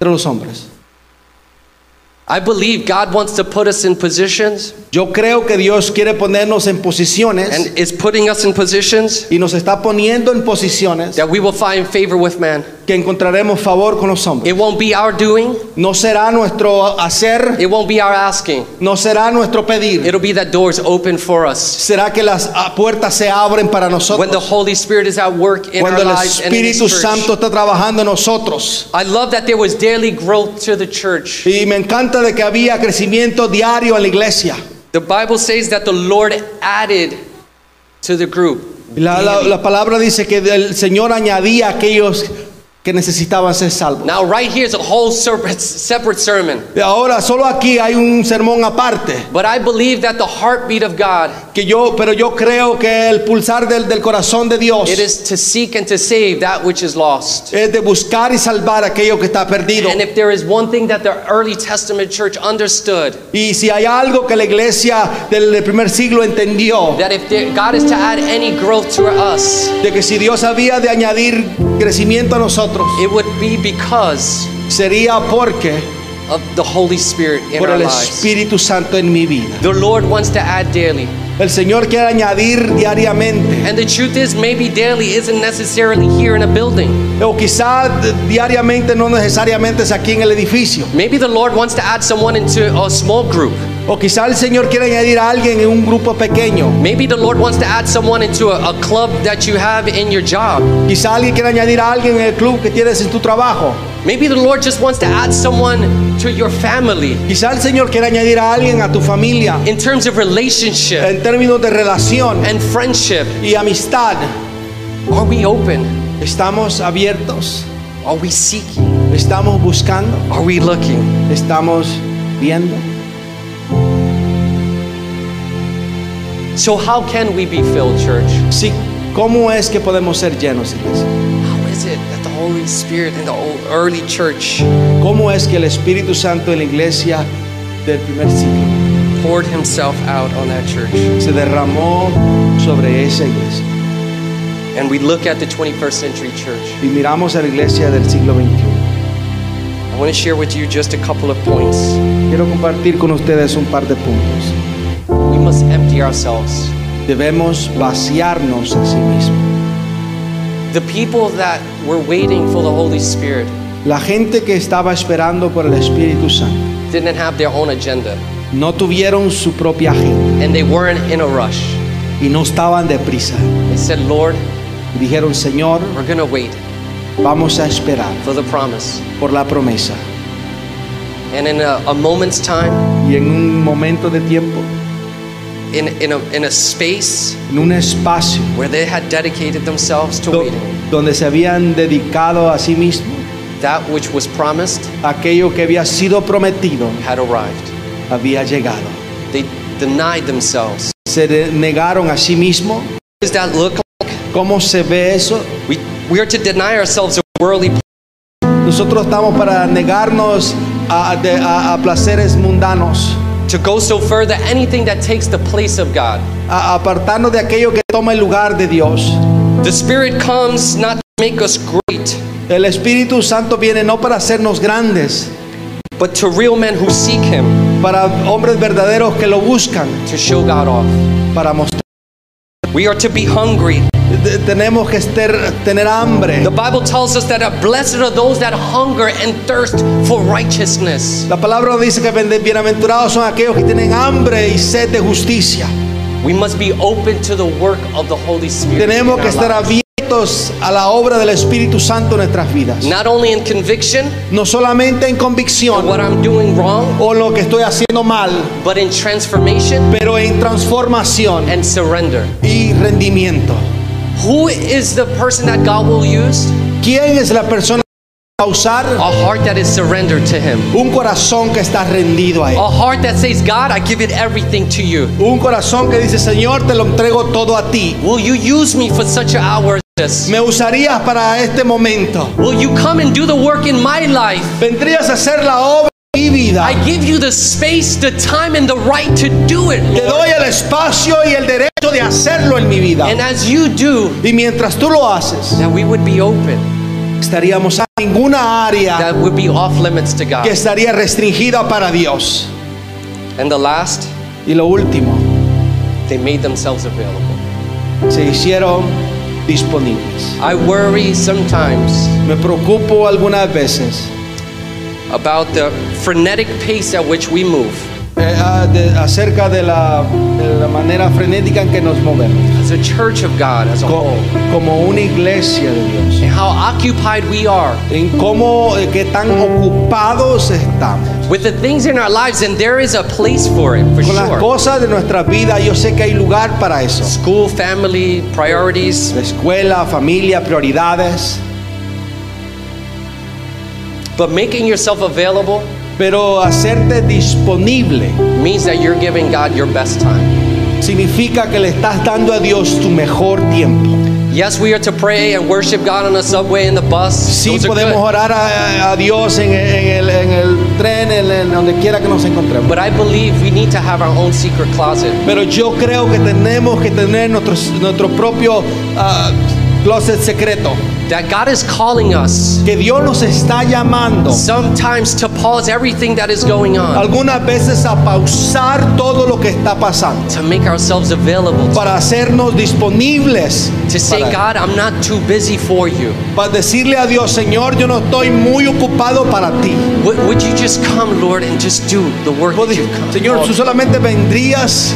entre los hombres. I believe God wants to put us in positions Yo creo que Dios quiere ponernos en posiciones and is putting us in positions y nos está poniendo en posiciones that we will find favor with man. Que encontraremos favor con los hombres. It won't be our doing, No será nuestro hacer, it won't be our asking. no será nuestro pedir. It'll be that doors open for us. Será que las puertas se abren para When the nosotros Holy Spirit is at work in cuando our lives and in His Espíritu. Santo está trabajando en nosotros. I love that there was daily growth to the church. Y me encanta de que había crecimiento diario en la iglesia. The Bible says that the Lord added to the group. La, la- daily. la palabra dice que el Señor añadía a aquellos que necesitaban ser salvos. Now, right here is a whole separate, separate sermon. Y ahora solo aquí hay un sermón aparte But I believe that the heartbeat of God que yo, pero yo creo que el pulsar del, del corazón de Dios it is to seek and to save that which is lost. es de buscar y salvar aquello que está perdido. And if there is one thing that the early Testament church understood, Y si hay algo que la iglesia del, primer siglo entendió, that if there, God is to add any growth to us, de que si Dios había de añadir crecimiento a nosotros, it would be because sería porque of the Holy Spirit in por our el lives. Espíritu Santo en mi vida. The Lord wants to add daily. El Señor quiere añadir diariamente. And the truth is, maybe daily isn't necessarily here in a building. O quizá diariamente no necesariamente es aquí en el edificio. Maybe the Lord wants to add someone into a small group. O quizá el Señor quiere añadir a alguien en un grupo pequeño. Maybe the Lord wants to add someone into a, a club that you have in your job. Quizá alguien quiere añadir a alguien en el club que tienes en tu trabajo. Maybe the Lord just wants to add someone to your family Quizá el Señor quiere añadir a alguien a tu familia in terms of relationship en términos de relación and friendship. y amistad. Are we open? ¿Estamos abiertos? Are we seeking? ¿Estamos buscando? Are we looking? ¿Estamos viendo? So, how can we be filled, church? Sí, ¿cómo es que podemos ser llenos, iglesia? How is it that the Holy Spirit in the old, early church ¿Cómo es que el Espíritu Santo en la iglesia del primer siglo poured himself out on that church? se derramó sobre esa iglesia? And we look at the 21st century church. Y miramos a la iglesia del siglo XXI. I want to share with you just a couple of points. Quiero compartir con ustedes un par de puntos. Must empty ourselves. Debemos vaciarnos a sí mismos. The people that were waiting for the Holy Spirit La gente que estaba esperando por el Espíritu Santo didn't have their own agenda no tuvieron su propia agenda and they weren't in a rush. y no estaban deprisa. They said, Lord, Y dijeron, Señor, we're going to wait vamos a esperar for the promise. por la promesa. And in a, a moment's time, Y en un momento de tiempo, in, in, a, in a space en un espacio where they had dedicated themselves to do- waiting, donde se habían dedicado a sí mismos, that which was promised aquello que había sido prometido had arrived. había llegado. They denied themselves. Se de- negaron a sí mismos. What does that look like? ¿Cómo se ve eso? We, we are to deny ourselves of worldly Nosotros estamos para negarnos a, de- a- a placeres mundanos, to go so further anything that takes the place of God. a apartarnos de aquello que toma el lugar de Dios. The Spirit comes not to make us great, El Espíritu Santo viene no para hacernos grandes, but to real men who seek Him para hombres verdaderos que lo buscan, to show God off. para mostrar. We are to be hungry. De- Tenemos que ester- tener hambre. The Bible tells us that uh, blessed are those that hunger and thirst for righteousness. La palabra dice que bienaventurados son aquellos que tienen hambre y sed de justicia. We must be open to the work of the Holy Spirit. Tenemos que estar abiertos a la obra del Espíritu Santo en nuestras vidas. Not only in conviction No solamente en of what convicción I'm doing wrong, o lo que estoy haciendo mal, but in transformation pero en transformación and surrender. y rendimiento. Who is the person that God will use? ¿Quién es la persona a usar? A heart that is surrendered to Him. Un corazón que está rendido a Él. A heart that says, God, I give it everything to you. Un corazón que dice, Señor, te lo entrego todo a ti. Will you use me for such an hour? Me usarías para este momento. Will you come and do the work in my life? Vendrías a hacer la obra de mi vida. I give you the space, the time, and the right to do it, Te doy el espacio y el derecho de hacerlo en mi vida. And as you do, Y mientras tú lo haces, that we would be open, estaríamos a ninguna área that would be off limits to que God. estaría restringida para Dios. And the last, Y lo último, they made themselves available. se hicieron disponibles. I worry sometimes Me preocupo algunas veces about the frenetic pace at which we move. Eh, de- acerca de la, de la manera frenética en que nos movemos, As a church of God as a co- whole, como una iglesia de Dios. and how occupied we are En cómo, eh, qué tan ocupados estamos. with the things in our lives, and there is a place for it, for Con las cosas de nuestra vida, yo sé que hay lugar para eso. School, family, priorities, La escuela, familia, prioridades. but making yourself available Pero hacerte disponible means that you're giving God your best time. significa que le estás dando a Dios tu mejor tiempo. Yes, we are to pray and worship God on the subway and the bus. Sí Those podemos orar a, a Dios en, en el, en el tren, en, en donde quiera que nos encontremos. But I believe we need to have our own secret closet. Pero yo creo que tenemos que tener nuestro, nuestro propio ah, closet secreto. That God is calling us que Dios nos está llamando sometimes to pause everything that is going on, algunas veces a pausar todo lo que está pasando to make ourselves available, to, para hacernos disponibles to say, para, God, I'm not too busy for you. para decirle a Dios, Señor, yo no estoy muy ocupado para ti. Would, would you just come, Lord, and just do the work that you've come Señor, tú solamente vendrías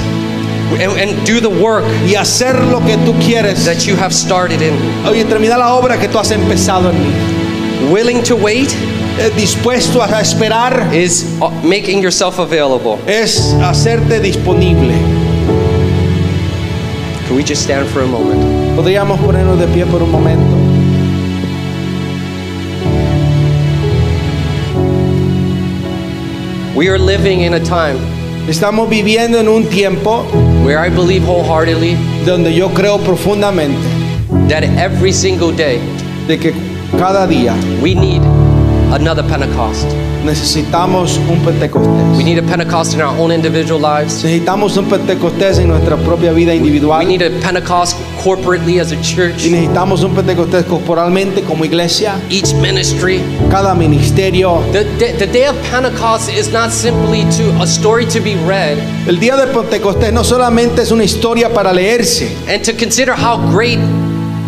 and, and do the work y hacer lo que tú quieres that you have started in. Oye, terminar la obra que tú has empezado en mí. Willing to wait Eh, dispuesto a esperar is uh, making yourself available. es hacerte disponible. Can we just stand for a moment? Podríamos ponernos de pie por un momento. We are living in a time Estamos viviendo en un tiempo where I believe wholeheartedly donde yo creo profundamente that every single day de que cada día we need another Pentecost. necesitamos un We need a Pentecost in our own individual lives. Necesitamos un Pentecostés en nuestra propia vida We need a Pentecost corporately as a church. y necesitamos un Pentecostés corporalmente como iglesia, Each ministry. cada ministerio. The, the, the day of Pentecost is not simply to a story to be read El día de Pentecostés no solamente es una historia para leerse and to consider how great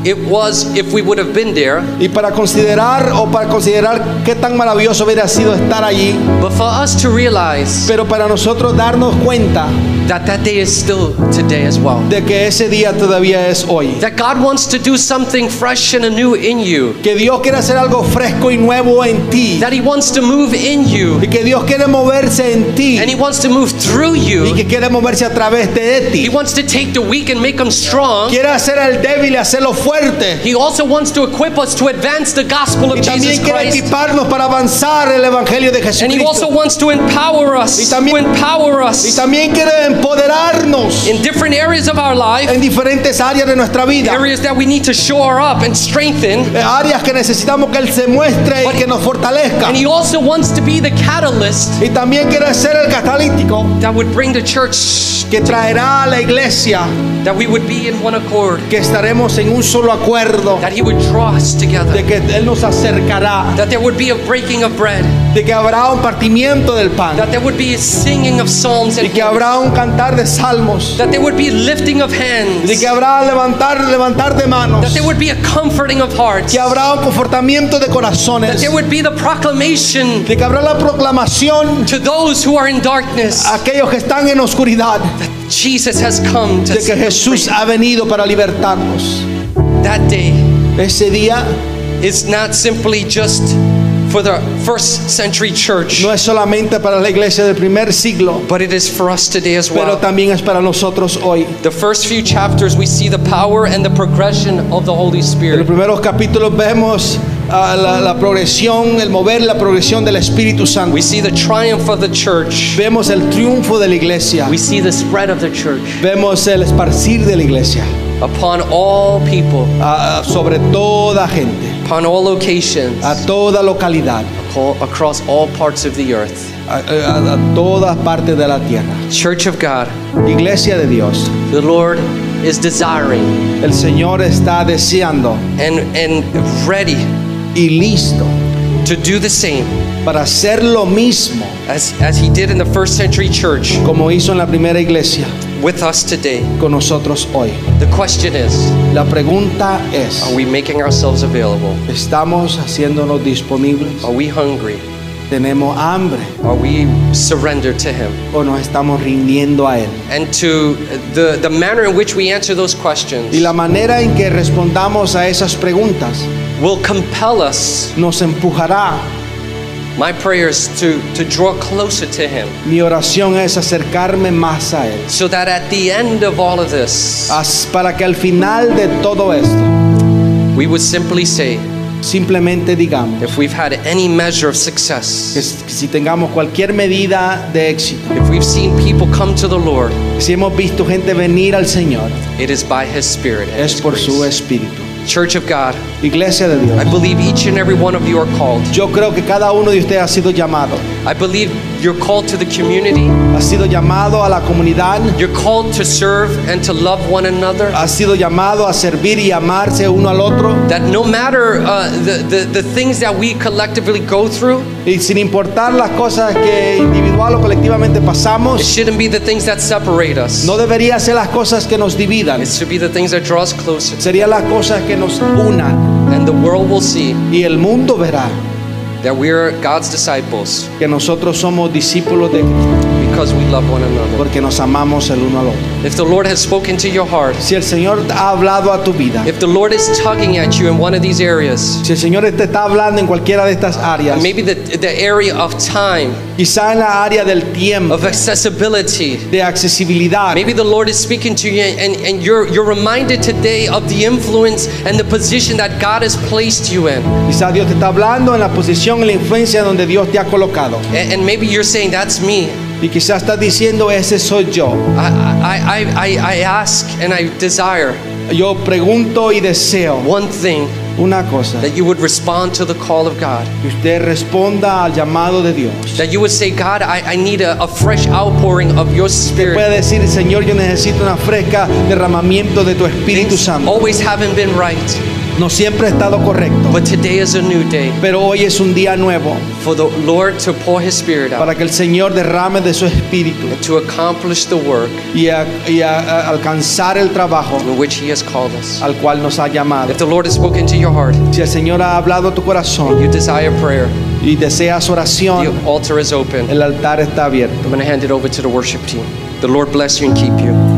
it was if we would have been there, y para considerar o para considerar qué tan maravilloso hubiera sido estar allí, but for us to realize pero para nosotros darnos cuenta that that day is still today as well. de que ese día todavía es hoy. That God wants to do something fresh and anew in you. Que Dios quiere hacer algo fresco y nuevo en ti. That He wants to move in you. Y que Dios quiere moverse en ti. And He wants to move through you. Y que quiere moverse a través de ti. He wants to take the weak and make them strong. Quiere hacer al débil y hacerlo fuerte. He also wants to equip us to advance the gospel of Y también Jesus quiere Christ. equiparnos para avanzar el Evangelio de And He also wants to empower us. Y también- to empower Y us también quiere empoderarnos in different areas of our life. en diferentes áreas de nuestra vida. Areas that we need to shore up and strengthen. Eh, Áreas que necesitamos que Él se muestre y que nos fortalezca. And He also wants to be the catalyst Y también quiere ser el catalítico that would bring the church, que traerá a la iglesia that we would be in one accord, que estaremos en un solo acuerdo, that He would draw us de together, que Él nos acercará, that there would be a breaking of bread, de que habrá un partimiento del pan that there would be a singing of psalms y que habrá un cantar de salmos, that there would be lifting of de hands, que habrá levantar, levantar de manos, that there would be a comforting of hearts, que habrá un confortamiento de that corazones, there would be the proclamation de que habrá la proclamación to those who are in darkness. aquellos que están en oscuridad, Jesus has come to de que Jesús ha venido para libertarnos. That day Ese día is not simply just for the first century church, no es solamente para la iglesia del primer siglo, but it is for us today as well. pero también es para nosotros hoy. The first few chapters, we see the power and the progression of the Holy Spirit. En los primeros capítulos vemos ah, la, la progresión, el mover, la progresión del Espíritu Santo. We see the triumph of the church. Vemos el triunfo de la iglesia. We see the spread of the church Vemos el esparcir de la iglesia upon all people, ah, sobre toda gente, upon all locations, a toda localidad, across all parts of the earth. a, a- a todas partes de la tierra. Church of God, Iglesia de Dios, the Lord is desiring. El Señor está deseando. And, and ready y listo to do the same para hacer lo mismo as, as He did in the first century church. como hizo en la primera iglesia with us today. con nosotros hoy. The question is La pregunta es, are we making ourselves available? ¿estamos haciéndonos disponibles? Are we hungry? ¿Tenemos hambre Are we surrendered to Him? o nos estamos rindiendo a Él? And to the, the manner in which we answer those questions Y la manera en que respondamos a esas preguntas will compel us. nos empujará. My prayer is to, to draw closer to Him Mi oración es acercarme más a Él. so that at the end of all of this, As- Para que al final de todo esto, we would simply say, simplemente digamos if we've had any measure of que success, s- que si tengamos cualquier medida de éxito, if we've seen people come to the Lord, si hemos visto gente venir al Señor, it is by His Spirit es por su. Espíritu. Church of God, Iglesia de Dios. I believe each and every one of you are called. Yo creo que cada uno de ustedes ha sido llamado. I believe you're called to the community. Ha sido llamado a la comunidad. You're called to serve and to love one another. Ha sido llamado a servir y amarse uno al otro. That no matter uh, the, the, the things that we collectively go through, Y sin importar las cosas que individual o colectivamente it pasamos, shouldn't be the things that separate us. no debería ser las cosas que nos dividan. It should be the things that draw us closer. Serían las cosas que nos unan. And the world will see Y el mundo verá that we're God's disciples que nosotros somos discípulos de Cristo because we love one another. porque nos amamos el uno al otro. If the Lord has spoken to your heart, Si el Señor ha hablado a tu vida, if the Lord is tugging at you in one of these areas, si el Señor te está hablando en cualquiera de estas áreas, maybe the, the area of time, quizá en la área del tiempo, of accessibility, de accesibilidad, Maybe the Lord is speaking to you and, and you're, you're reminded today of the influence and the position that God has placed you in. quizá Dios te está hablando en la posición, en la influencia donde Dios te ha colocado. And, and maybe you're saying, That's me. Y quizás estás diciendo, ese soy yo. I, I, I, I, ask and I desire Yo pregunto y deseo one thing una cosa, that you would respond to the call of God. que usted responda al llamado de Dios. That you would say, God, I, I need a, a fresh outpouring of your Puede spirit. decir, Señor, yo necesito una fresca derramamiento de tu Espíritu Things Santo. always haven't been right, No siempre ha estado correcto, but today is a new day pero hoy es un día nuevo for the Lord to pour His Spirit out para que el Señor derrame de su Espíritu to accomplish the work y a, y a- a alcanzar el trabajo in which He has called us. al cual nos ha llamado. If the Lord has spoken to your heart, Si el Señor ha hablado a tu corazón you desire prayer, y deseas oración, the altar is open. el altar está abierto. I'm going to hand it over to the worship team. The Lord bless you and keep you.